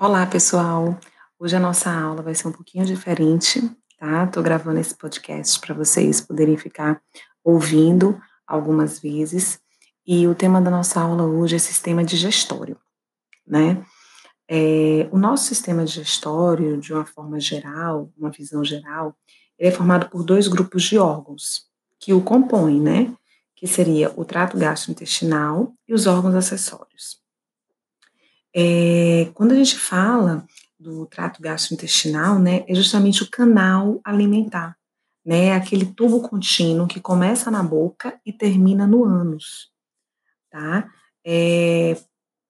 Olá, pessoal! Hoje a nossa aula vai ser um pouquinho diferente, tá? Tô gravando esse podcast para vocês poderem ficar ouvindo algumas vezes. E o tema da nossa aula hoje é sistema digestório, né? É, o nosso sistema digestório, de uma forma geral, uma visão geral, ele é formado por dois grupos de órgãos que o compõem, né? Que seria o trato gastrointestinal e os órgãos acessórios. É, quando a gente fala do trato gastrointestinal, né, é justamente o canal alimentar, né, aquele tubo contínuo que começa na boca e termina no ânus, tá? É,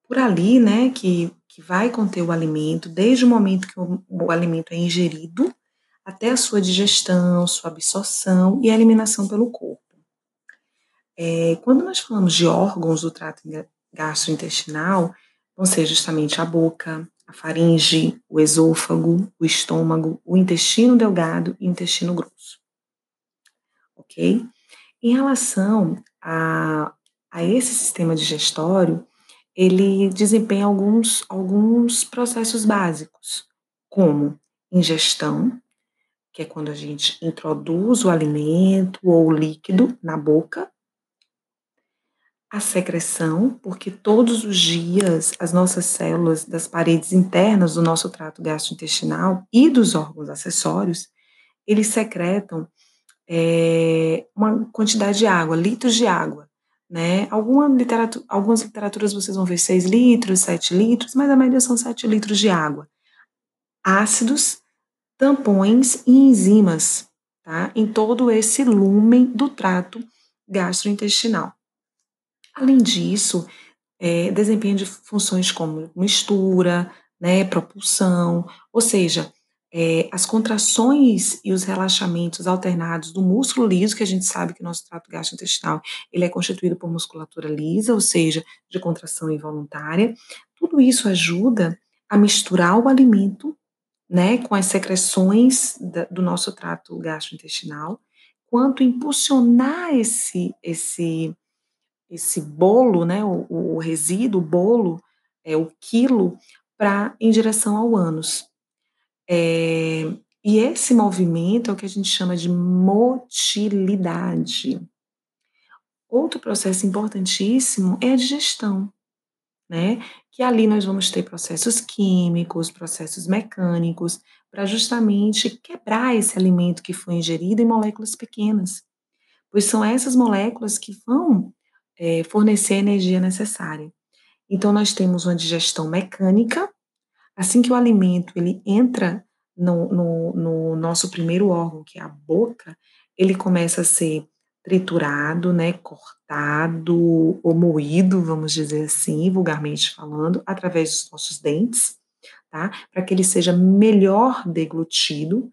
por ali, né, que, que vai conter o alimento, desde o momento que o, o alimento é ingerido até a sua digestão, sua absorção e eliminação pelo corpo. É, quando nós falamos de órgãos do trato gastrointestinal, vão ser justamente a boca, a faringe, o esôfago, o estômago, o intestino delgado e o intestino grosso. Ok? Em relação a, a esse sistema digestório, ele desempenha alguns, alguns processos básicos, como ingestão, que é quando a gente introduz o alimento ou o líquido na boca, a secreção, porque todos os dias as nossas células das paredes internas do nosso trato gastrointestinal e dos órgãos acessórios, eles secretam é, uma quantidade de água, litros de água. Né? Alguma literatura, algumas literaturas vocês vão ver 6 litros, 7 litros, mas a média são 7 litros de água. Ácidos, tampões e enzimas, tá? Em todo esse lumen do trato gastrointestinal. Além disso, é, desempenho de funções como mistura, né, propulsão, ou seja, é, as contrações e os relaxamentos alternados do músculo liso, que a gente sabe que o nosso trato gastrointestinal ele é constituído por musculatura lisa, ou seja, de contração involuntária, tudo isso ajuda a misturar o alimento né, com as secreções da, do nosso trato gastrointestinal, quanto impulsionar esse, esse esse bolo, né, o, o resíduo, o bolo, é, o quilo, para em direção ao ânus. É, e esse movimento é o que a gente chama de motilidade. Outro processo importantíssimo é a digestão, né? Que ali nós vamos ter processos químicos, processos mecânicos, para justamente quebrar esse alimento que foi ingerido em moléculas pequenas. Pois são essas moléculas que vão é, fornecer a energia necessária. Então, nós temos uma digestão mecânica, assim que o alimento ele entra no, no, no nosso primeiro órgão, que é a boca, ele começa a ser triturado, né, cortado ou moído, vamos dizer assim, vulgarmente falando, através dos nossos dentes, tá? Para que ele seja melhor deglutido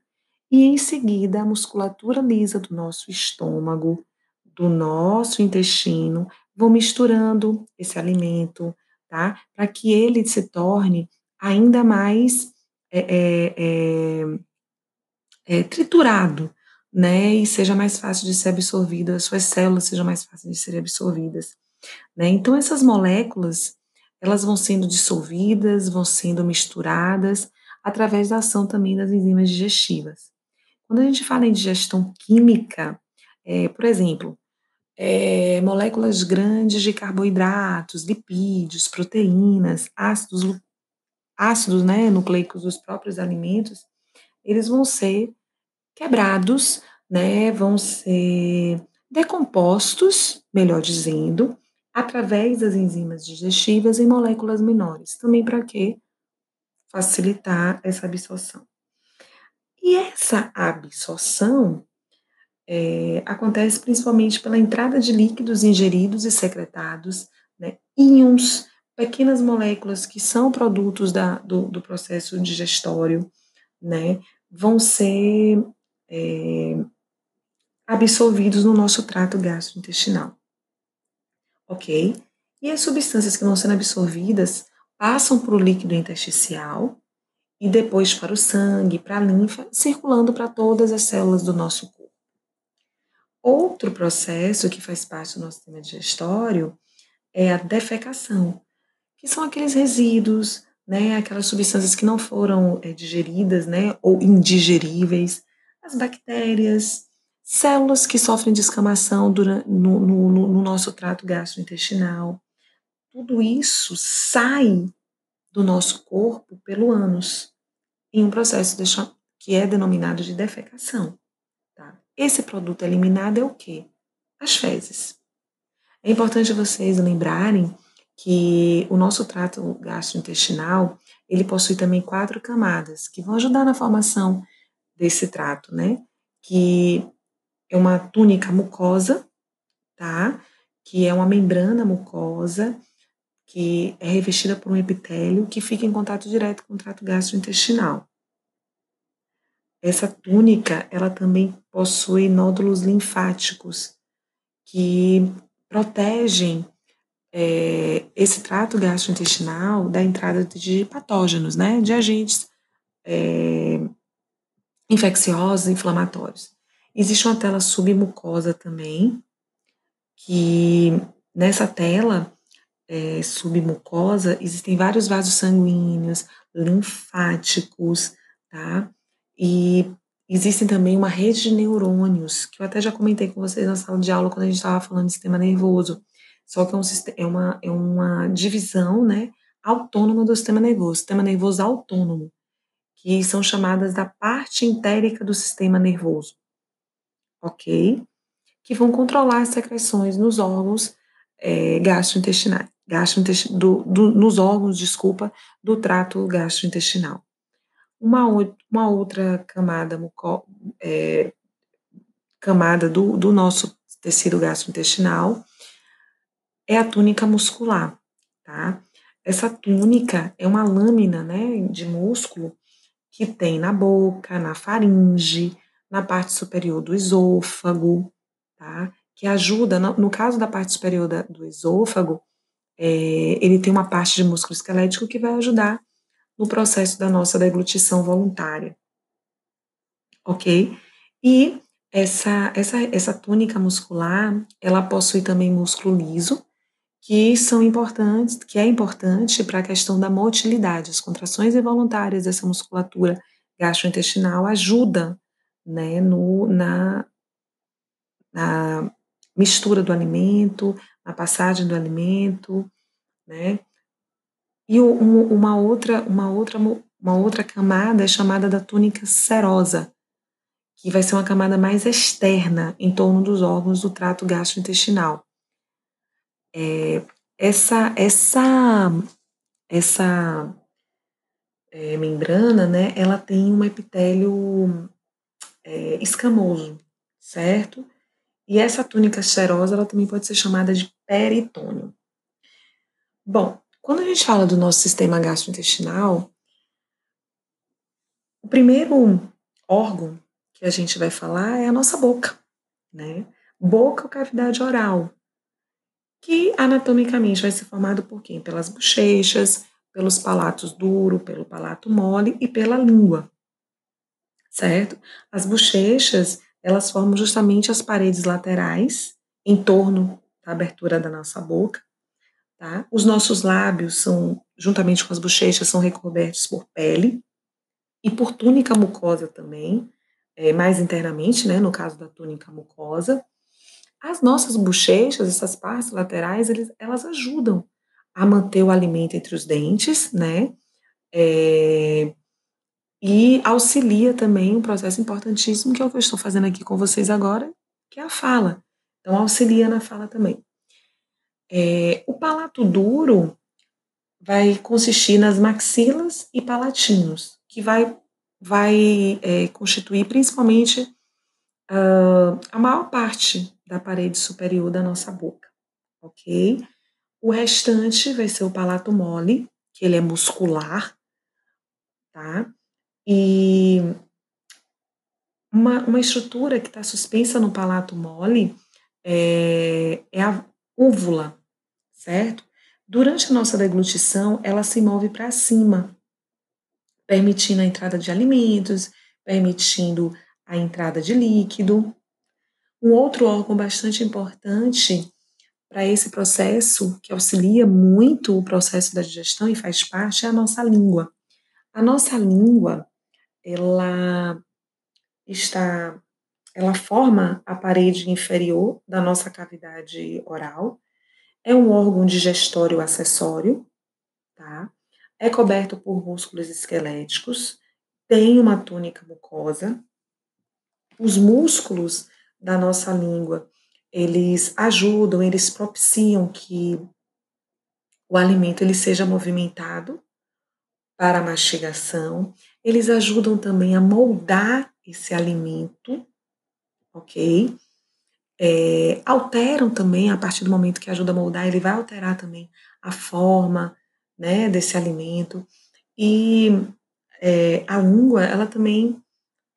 e em seguida a musculatura lisa do nosso estômago, do nosso intestino vão misturando esse alimento, tá? Para que ele se torne ainda mais é, é, é, é, triturado, né? E seja mais fácil de ser absorvido, as suas células sejam mais fáceis de serem absorvidas, né? Então essas moléculas elas vão sendo dissolvidas, vão sendo misturadas através da ação também das enzimas digestivas. Quando a gente fala em digestão química, é, por exemplo, é, moléculas grandes de carboidratos, lipídios, proteínas, ácidos, ácidos né, nucleicos dos próprios alimentos, eles vão ser quebrados, né, vão ser decompostos, melhor dizendo, através das enzimas digestivas em moléculas menores. Também para quê? Facilitar essa absorção. E essa absorção é, acontece principalmente pela entrada de líquidos ingeridos e secretados, né, íons, pequenas moléculas que são produtos da, do, do processo digestório, né, vão ser é, absorvidos no nosso trato gastrointestinal. Ok? E as substâncias que vão sendo absorvidas passam para o líquido intersticial e depois para o sangue, para a linfa, circulando para todas as células do nosso corpo. Outro processo que faz parte do nosso sistema digestório é a defecação, que são aqueles resíduos né, aquelas substâncias que não foram é, digeridas, né, ou indigeríveis, as bactérias, células que sofrem de escamação durante, no, no, no nosso trato gastrointestinal. Tudo isso sai do nosso corpo pelo ânus, em um processo que é denominado de defecação. Esse produto eliminado é o quê? As fezes. É importante vocês lembrarem que o nosso trato gastrointestinal, ele possui também quatro camadas que vão ajudar na formação desse trato, né? Que é uma túnica mucosa, tá? Que é uma membrana mucosa que é revestida por um epitélio que fica em contato direto com o trato gastrointestinal. Essa túnica, ela também possui nódulos linfáticos que protegem é, esse trato gastrointestinal da entrada de patógenos, né, de agentes é, infecciosos, inflamatórios. Existe uma tela submucosa também, que nessa tela é, submucosa existem vários vasos sanguíneos, linfáticos, tá? E existem também uma rede de neurônios, que eu até já comentei com vocês na sala de aula quando a gente estava falando de sistema nervoso. Só que é, um, é, uma, é uma divisão né, autônoma do sistema nervoso, sistema nervoso autônomo, que são chamadas da parte entérica do sistema nervoso, ok? Que vão controlar as secreções nos órgãos é, gastrointestinais, gastrointestin, do, do, nos órgãos, desculpa, do trato gastrointestinal. Uma, uma outra camada, é, camada do, do nosso tecido gastrointestinal é a túnica muscular, tá? Essa túnica é uma lâmina, né, de músculo que tem na boca, na faringe, na parte superior do esôfago, tá? Que ajuda, no, caso da parte superior da, do esôfago, é, ele tem uma parte de músculo esquelético que vai ajudar no processo da nossa deglutição voluntária, ok? E essa, essa, essa túnica muscular, ela possui também músculo liso, que são importantes, que é importante para a questão da motilidade. As contrações involuntárias dessa musculatura gastrointestinal ajudam né, no, na, na mistura do alimento, na passagem do alimento, né? E uma outra, uma outra, uma outra camada é chamada da túnica serosa, que vai ser uma camada mais externa em torno dos órgãos do trato gastrointestinal. É, essa essa essa é, membrana, né, ela tem um epitélio é, escamoso, certo? E essa túnica serosa, ela também pode ser chamada de peritônio. Bom, quando a gente fala do nosso sistema gastrointestinal, o primeiro órgão que a gente vai falar é a nossa boca, né? Boca ou cavidade oral, que anatomicamente vai ser formado por quem? Pelas bochechas, pelos palatos duro, pelo palato mole e pela língua, certo? As bochechas, elas formam justamente as paredes laterais em torno da abertura da nossa boca, tá? Os nossos lábios são, juntamente com as bochechas, são recobertos por pele e por túnica mucosa também, é, mais internamente, né, no caso da túnica mucosa, as nossas bochechas, essas partes laterais, eles, elas ajudam a manter o alimento entre os dentes, né? É, e auxilia também um processo importantíssimo, que é o que eu estou fazendo aqui com vocês agora, que é a fala. Então, auxilia na fala também. É, o palato duro vai consistir nas maxilas e palatinos, que vai, vai é, constituir principalmente uh, a maior parte da parede superior da nossa boca, ok? O restante vai ser o palato mole, que ele é muscular, tá? E uma, uma estrutura que está suspensa no palato mole é, é a úvula, certo? Durante a nossa deglutição, ela se move para cima, permitindo a entrada de alimentos, permitindo a entrada de líquido, um outro órgão bastante importante para esse processo, que auxilia muito o processo da digestão e faz parte, é a nossa língua. A nossa língua, ela está, ela forma a parede inferior da nossa cavidade oral, é um órgão digestório acessório, tá? É coberto por músculos esqueléticos, tem uma túnica mucosa. Os músculos da nossa língua, eles ajudam, eles propiciam que o alimento ele seja movimentado para a mastigação. Eles ajudam também a moldar esse alimento, ok? É, alteram também, a partir do momento que ajuda a moldar, ele vai alterar também a forma né, desse alimento. E é, a língua, ela também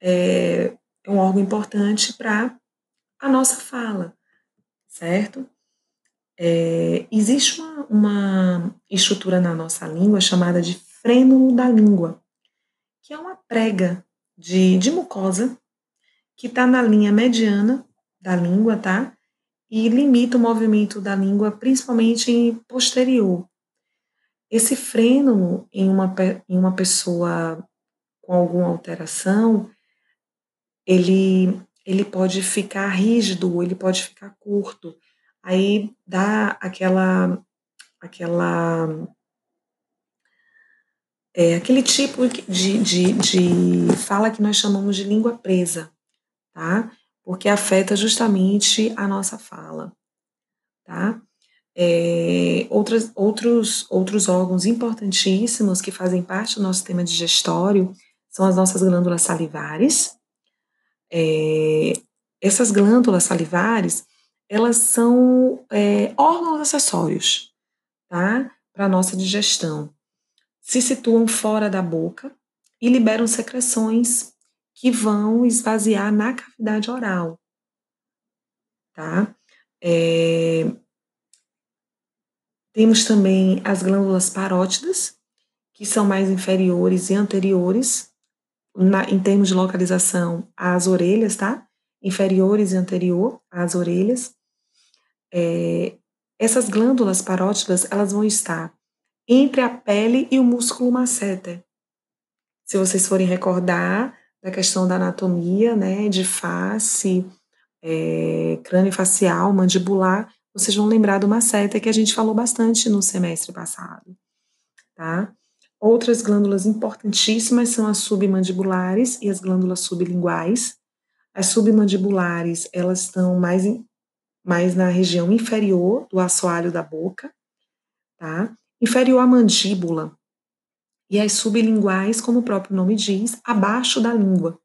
é, é um órgão importante para a nossa fala, certo? É, existe uma, uma, estrutura na nossa língua chamada de frênulo da língua, que é uma prega de, de mucosa que está na linha mediana da língua, tá? E limita o movimento da língua, principalmente em posterior. Esse frênulo em uma, em uma pessoa com alguma alteração, ele ele pode ficar rígido, ele pode ficar curto. Aí dá aquela aquela é, aquele tipo de, de, de fala que nós chamamos de língua presa, tá? Porque afeta justamente a nossa fala, tá? É, outras, outros, outros órgãos importantíssimos que fazem parte do nosso sistema digestório são as nossas glândulas salivares, é, essas glândulas salivares, elas são é, órgãos acessórios, tá? Para a nossa digestão. Se situam fora da boca e liberam secreções que vão esvaziar na cavidade oral, tá? É, temos também as glândulas parótidas, que são mais inferiores e anteriores na, em termos de localização, as orelhas, tá? Inferiores e anterior às orelhas. É, essas glândulas parótidas, elas vão estar entre a pele e o músculo masseter. Se vocês forem recordar da questão da anatomia, né, de face, é, crânio facial, mandibular, vocês vão lembrar do masseter que a gente falou bastante no semestre passado, tá? Outras glândulas importantíssimas são as submandibulares e as glândulas sublinguais. As submandibulares, elas estão mais, em, mais na região inferior do assoalho da boca, tá? Inferior à mandíbula. E as sublinguais, como o próprio nome diz, abaixo da língua.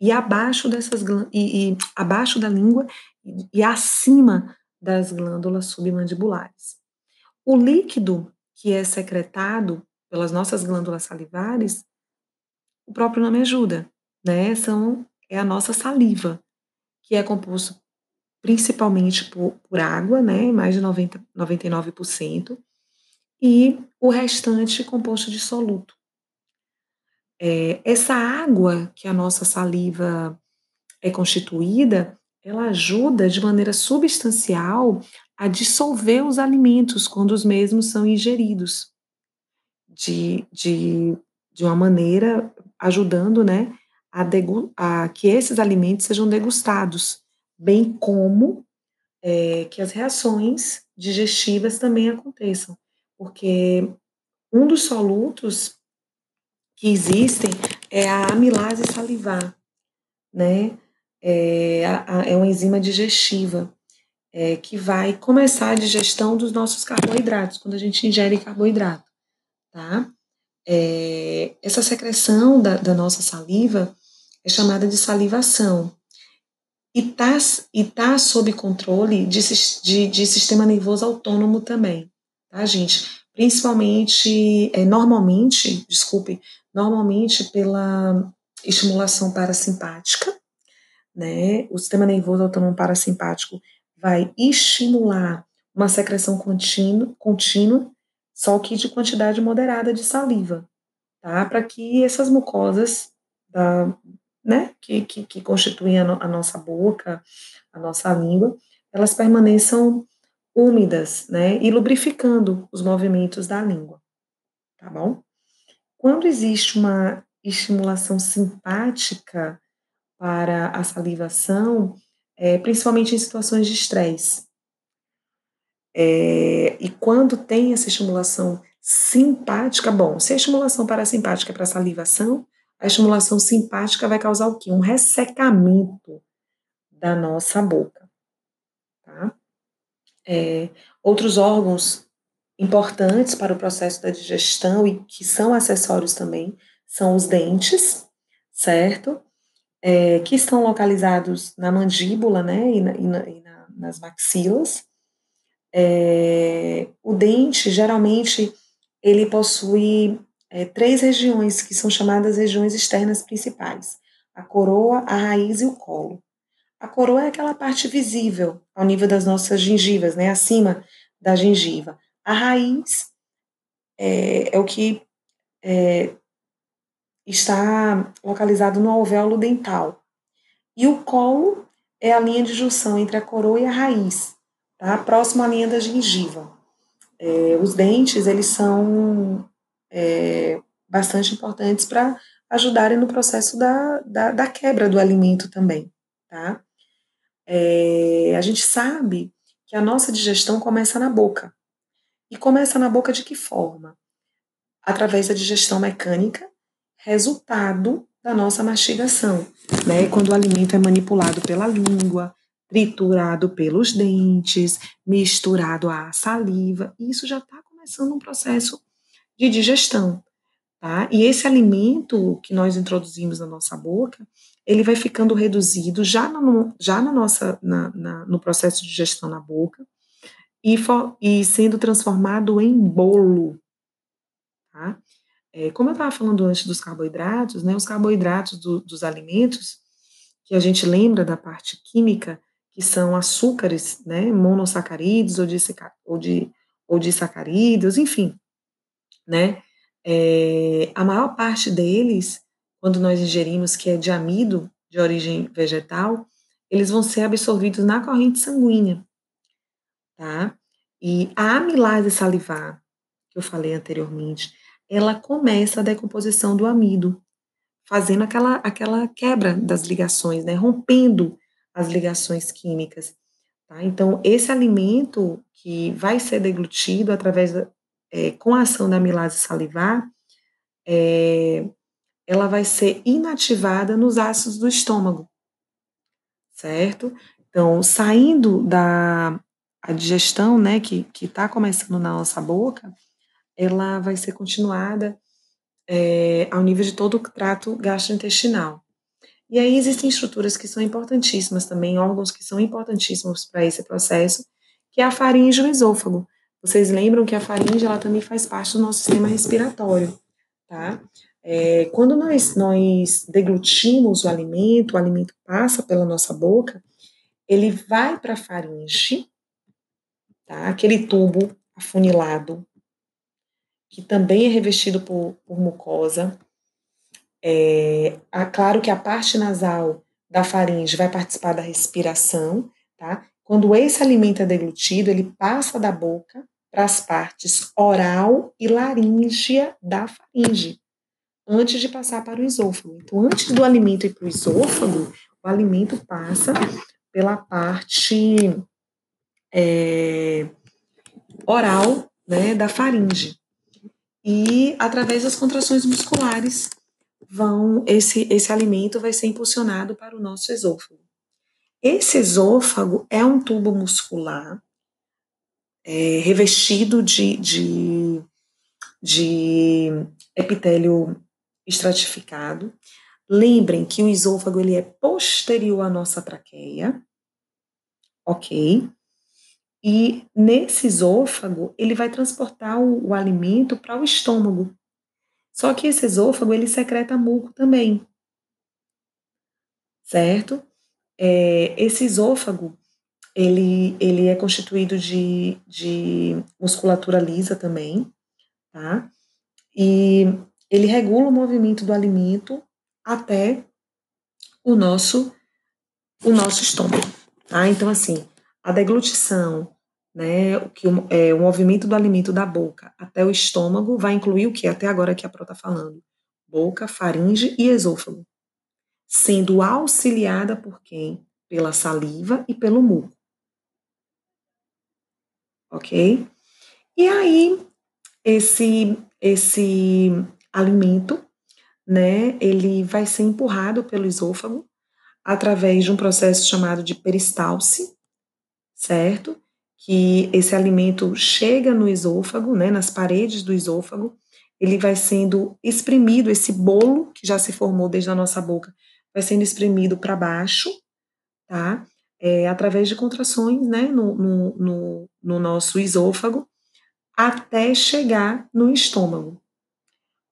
E abaixo dessas e, e abaixo da língua e, acima das glândulas submandibulares. O líquido que é secretado pelas nossas glândulas salivares, o próprio nome ajuda, né? São, é a nossa saliva, que é composto principalmente por, por água, né? Mais de 90, 99%, e o restante composto de soluto. É, essa água que a nossa saliva é constituída, ela ajuda de maneira substancial a dissolver os alimentos quando os mesmos são ingeridos de, de, de uma maneira ajudando né, a, degu, a que esses alimentos sejam degustados, bem como é, que as reações digestivas também aconteçam, porque um dos solutos que existem é a amilase salivar, né? É, a, a, é uma enzima digestiva é, que vai começar a digestão dos nossos carboidratos, quando a gente ingere carboidrato tá? É, essa secreção da, da, nossa saliva é chamada de salivação e está e tá sob controle de, de, de, sistema nervoso autônomo também, tá, gente? Principalmente, é, normalmente, desculpe, normalmente pela estimulação parasimpática, né? O sistema nervoso autônomo parasimpático vai estimular uma secreção contínua, contínua só que de quantidade moderada de saliva, tá? Para que essas mucosas da, né, que, que, que constituem a, no, a, nossa boca, a nossa língua, elas permaneçam úmidas, né, e lubrificando os movimentos da língua, tá bom? Quando existe uma estimulação simpática para a salivação, é, principalmente em situações de estresse, é, e quando tem essa estimulação simpática, bom, se a estimulação parasimpática é para salivação, a estimulação simpática vai causar o quê? Um ressecamento da nossa boca. É, outros órgãos importantes para o processo da digestão e que são acessórios também são os dentes, certo? É, que estão localizados na mandíbula, né, e, na, e, na, e na, nas maxilas. É, o dente, geralmente, ele possui é, três regiões que são chamadas regiões externas principais: a coroa, a raiz e o colo. A coroa é aquela parte visível ao nível das nossas gengivas, né, acima da gengiva. A raiz é, é o que é, está localizado no alvéolo dental. E o colo é a linha de junção entre a coroa e a raiz, tá? próximo à linha da gengiva. É, os dentes, eles são é, bastante importantes para ajudarem no processo da, da, da, quebra do alimento também, tá? É, a gente sabe que a nossa digestão começa na boca. E começa na boca de que forma? Através da digestão mecânica, resultado da nossa mastigação, né? Quando o alimento é manipulado pela língua, triturado pelos dentes, misturado à saliva, isso já está começando um processo de digestão, tá? E esse alimento que nós introduzimos na nossa boca, ele vai ficando reduzido já no, já na nossa, na, na, no processo de digestão na boca e, for, e sendo transformado em bolo, tá? É, como eu estava falando antes dos carboidratos, né? Os carboidratos do, dos alimentos, que a gente lembra da parte química, que são açúcares, né, monossacarídeos ou ou de, ou de sacarídeos, enfim, né, é, a maior parte deles, quando nós ingerimos, que é de amido, de origem vegetal, eles vão ser absorvidos na corrente sanguínea, tá? E a amilase salivar, que eu falei anteriormente, ela começa a decomposição do amido, fazendo aquela, aquela quebra das ligações, né, rompendo as ligações químicas. Tá? Então, esse alimento que vai ser deglutido através da, é, com a ação da amilase salivar, é, ela vai ser inativada nos ácidos do estômago, certo? Então, saindo da a digestão, né, que está começando na nossa boca, ela vai ser continuada é, ao nível de todo o trato gastrointestinal. E aí existem estruturas que são importantíssimas também, órgãos que são importantíssimos para esse processo, que é a faringe e o esôfago. Vocês lembram que a faringe ela também faz parte do nosso sistema respiratório, tá? É, quando nós, nós deglutimos o alimento, o alimento passa pela nossa boca, ele vai para a faringe, tá? Aquele tubo afunilado, que também é revestido por, por mucosa, é, claro que a parte nasal da faringe vai participar da respiração, tá? Quando esse alimento é deglutido, ele passa da boca para as partes oral e laríngea da faringe, antes de passar para o esôfago. Então, antes do alimento ir para o esôfago, o alimento passa pela parte é, oral né, da faringe e através das contrações musculares vão esse esse alimento vai ser impulsionado para o nosso esôfago. Esse esôfago é um tubo muscular é, revestido de, de, de epitélio estratificado. Lembrem que o esôfago ele é posterior à nossa traqueia, ok? E nesse esôfago ele vai transportar o, o alimento para o estômago. Só que esse esôfago, ele secreta muco também, certo? É, esse esôfago, ele, ele é constituído de, de musculatura lisa também, tá? E ele regula o movimento do alimento até o nosso, o nosso estômago, tá? Então, assim, a deglutição né, que o, é, o movimento do alimento da boca até o estômago vai incluir o que até agora que a Pro está falando, boca, faringe e esôfago, sendo auxiliada por quem? Pela saliva e pelo muco. Ok? E aí, esse, esse alimento, né, ele vai ser empurrado pelo esôfago através de um processo chamado de peristalse, certo? Que esse alimento chega no esôfago, né, nas paredes do esôfago, ele vai sendo exprimido, esse bolo que já se formou desde a nossa boca, vai sendo exprimido para baixo, tá? É, através de contrações, né, no, no, no, no nosso esôfago, até chegar no estômago.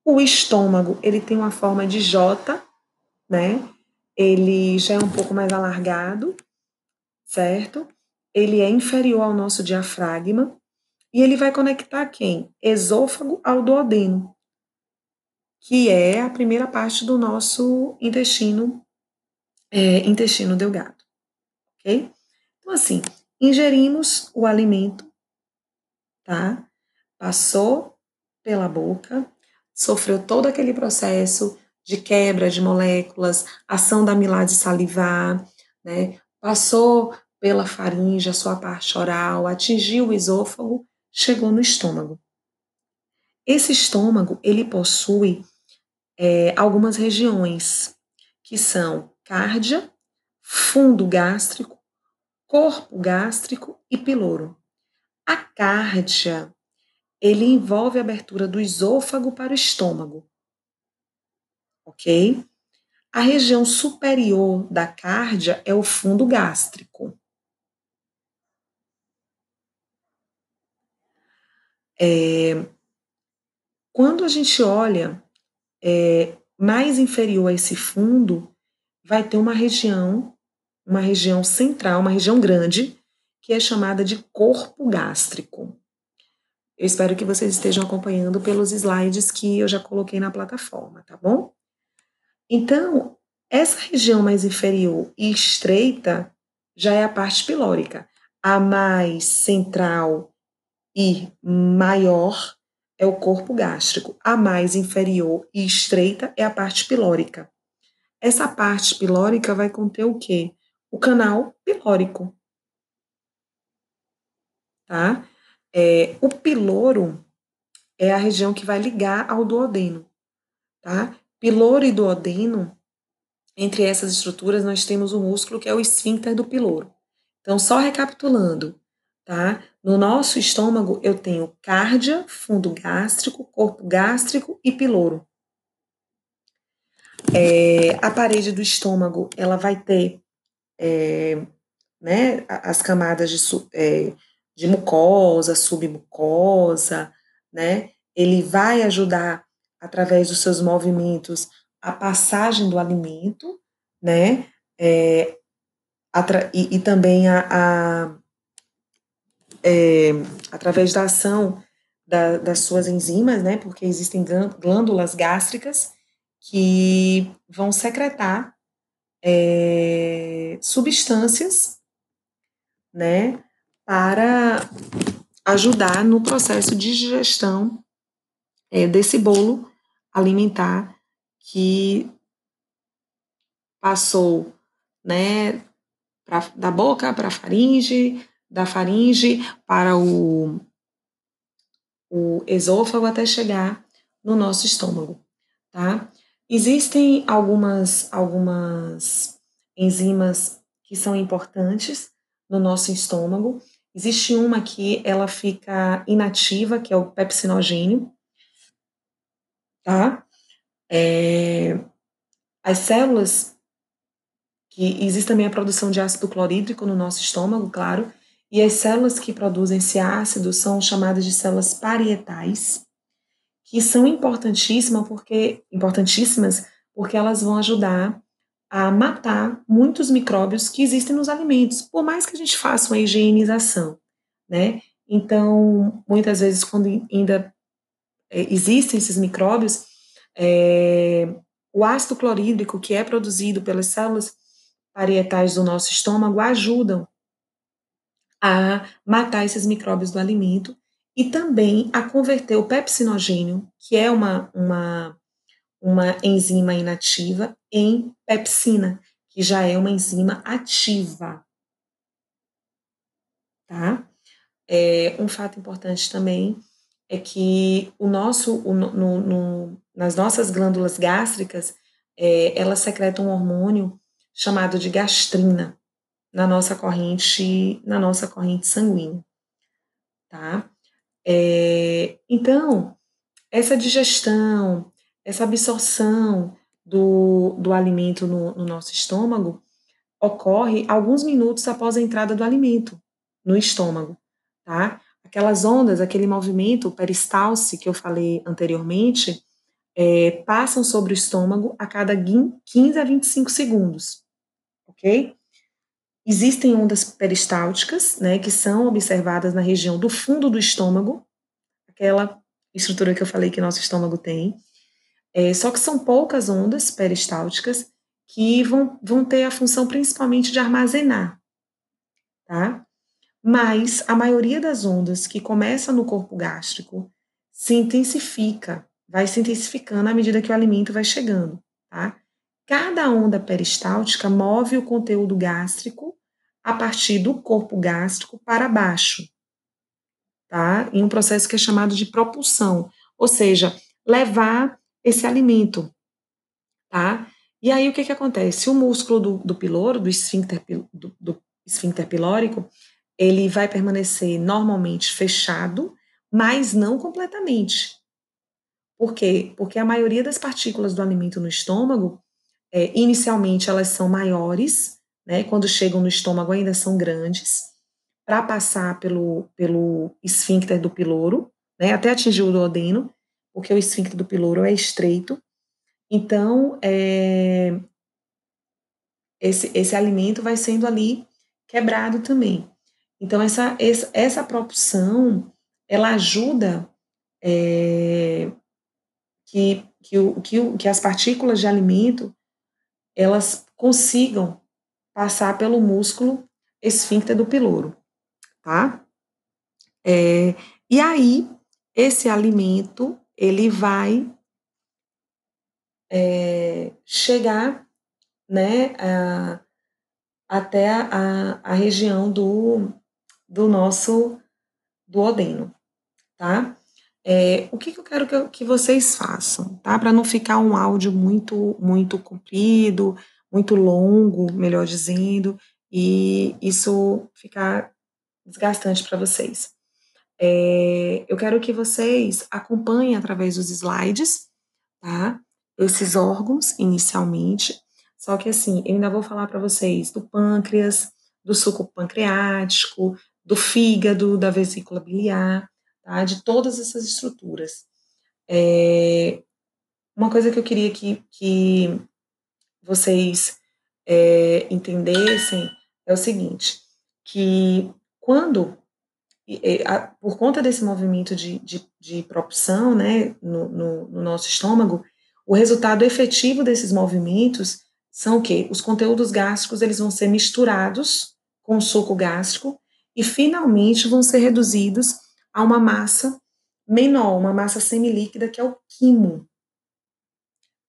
O estômago, ele tem uma forma de J, né? Ele já é um pouco mais alargado, certo? Ele é inferior ao nosso diafragma e ele vai conectar quem? Esôfago ao duodeno, que é a primeira parte do nosso intestino, é, intestino delgado, ok? Então, assim, ingerimos o alimento, tá? passou pela boca, sofreu todo aquele processo de quebra de moléculas, ação da amilase salivar, né? Passou pela faringe, a sua parte oral, atingiu o esôfago, chegou no estômago. Esse estômago, ele possui é, algumas regiões, que são cárdia, fundo gástrico, corpo gástrico e piloro. A cárdia ele envolve a abertura do esôfago para o estômago. Ok? A região superior da cárdia é o fundo gástrico. É, quando a gente olha é, mais inferior a esse fundo, vai ter uma região, uma região central, uma região grande, que é chamada de corpo gástrico. Eu espero que vocês estejam acompanhando pelos slides que eu já coloquei na plataforma, tá bom? Então, essa região mais inferior e estreita já é a parte pilórica. A mais central e maior é o corpo gástrico. A mais inferior e estreita é a parte pilórica. Essa parte pilórica vai conter o quê? O canal pilórico. Tá? É, o piloro é a região que vai ligar ao duodeno, tá? Piloro e duodeno, entre essas estruturas, nós temos o músculo que é o esfíncter do piloro. Então, só recapitulando, tá? No nosso estômago, eu tenho cárdia, fundo gástrico, corpo gástrico e piloro. É, a parede do estômago, ela vai ter é, né, as camadas de, é, de mucosa, submucosa, né? Ele vai ajudar através dos seus movimentos a passagem do alimento, né? É, e, e, também a, a é, através da ação da, das suas enzimas, né? Porque existem glândulas gástricas que vão secretar é, substâncias, né? Para ajudar no processo de digestão é, desse bolo alimentar que passou né, pra, da boca para a faringe, da faringe para o, o esôfago até chegar no nosso estômago, tá? Existem algumas, algumas enzimas que são importantes no nosso estômago Existe uma que ela fica inativa, que é o pepsinogênio, tá? É, as células, que existe também a produção de ácido clorídrico no nosso estômago, claro, e as células que produzem esse ácido são chamadas de células parietais, que são importantíssimas porque, importantíssimas porque elas vão ajudar a matar muitos micróbios que existem nos alimentos, por mais que a gente faça uma higienização, né? Então, muitas vezes, quando ainda é, existem esses micróbios, é, o ácido clorídrico que é produzido pelas células parietais do nosso estômago ajudam a matar esses micróbios do alimento e também a converter o pepsinogênio, que é uma, uma, uma enzima inativa, em pepsina, que já é uma enzima ativa. Tá? É, um fato importante também é que o nosso, o, no, no, nas nossas glândulas gástricas, é, elas secretam um hormônio chamado de gastrina na nossa corrente, na nossa corrente sanguínea, tá? É, então, essa digestão, essa absorção do, do alimento no, no nosso estômago ocorre alguns minutos após a entrada do alimento no estômago, tá? Aquelas ondas, aquele movimento peristalse que eu falei anteriormente, é, passam sobre o estômago a cada 15 a 25 segundos, ok? Existem ondas peristálticas, né, que são observadas na região do fundo do estômago, aquela estrutura que eu falei que nosso estômago tem. É, só que são poucas ondas peristálticas que vão, vão ter a função principalmente de armazenar, tá? Mas a maioria das ondas que começa no corpo gástrico se intensifica, vai se intensificando à medida que o alimento vai chegando, tá? Cada onda peristáltica move o conteúdo gástrico a partir do corpo gástrico para baixo, tá? Em um processo que é chamado de propulsão, ou seja, levar esse alimento, tá? E aí o que que acontece? O músculo do, do piloro, do esfíncter, do, do esfíncter pilórico, ele vai permanecer normalmente fechado, mas não completamente. Por quê? Porque a maioria das partículas do alimento no estômago é, inicialmente elas são maiores, né, quando chegam no estômago ainda são grandes, para passar pelo, pelo esfíncter do piloro, né, até atingir o duodeno, porque o esfíncter do piloro é estreito. Então, é, esse, esse alimento vai sendo ali quebrado também. Então, essa, essa, essa propulsão, ela ajuda é, que, que, o, que, o, que as partículas de alimento elas consigam passar pelo músculo esfíncter do piloro, tá? É, e aí, esse alimento, ele vai é, chegar, né, a, até a, a, região do, do nosso duodeno, tá? É, o que, que, eu quero que, que vocês façam, tá? Para não ficar um áudio muito, muito comprido, muito longo, melhor dizendo, e isso ficar desgastante para vocês. É, eu quero que vocês acompanhem através dos slides, tá? Esses órgãos inicialmente. Só que assim, eu ainda vou falar para vocês do pâncreas, do suco pancreático, do fígado, da vesícula biliar, tá? de todas essas estruturas. É, uma coisa que eu queria que, que vocês é, entendessem é o seguinte, que quando, por conta desse movimento de, de, de propulsão né, no, no, no nosso estômago, o resultado efetivo desses movimentos são o quê? Os conteúdos gástricos eles vão ser misturados com o suco gástrico e finalmente vão ser reduzidos a uma massa menor, uma massa semilíquida, que é o quimo.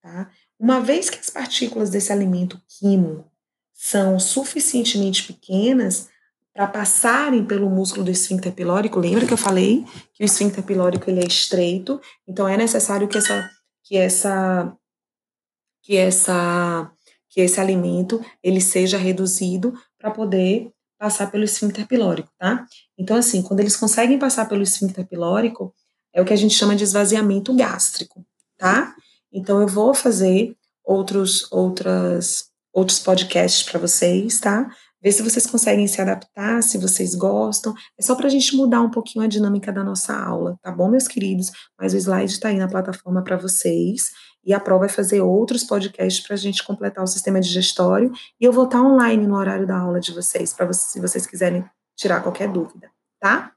Tá? Uma vez que as partículas desse alimento quimo são suficientemente pequenas para passarem pelo músculo do esfíncter pilórico, lembra que eu falei que o esfíncter pilórico ele é estreito, então é necessário que essa que essa que essa que esse alimento ele seja reduzido para poder passar pelo esfíncter pilórico, tá? Então, assim, quando eles conseguem passar pelo esfíncter pilórico, é o que a gente chama de esvaziamento gástrico, tá? Então, eu vou fazer outros, outras, outros podcasts para vocês, tá? Ver se vocês conseguem se adaptar, se vocês gostam. É só para a gente mudar um pouquinho a dinâmica da nossa aula, tá bom, meus queridos? Mas o slide está aí na plataforma para vocês. E a Pro vai fazer outros podcasts para a gente completar o sistema digestório. E eu vou estar online no horário da aula de vocês, para vocês, se vocês quiserem tirar qualquer dúvida, tá?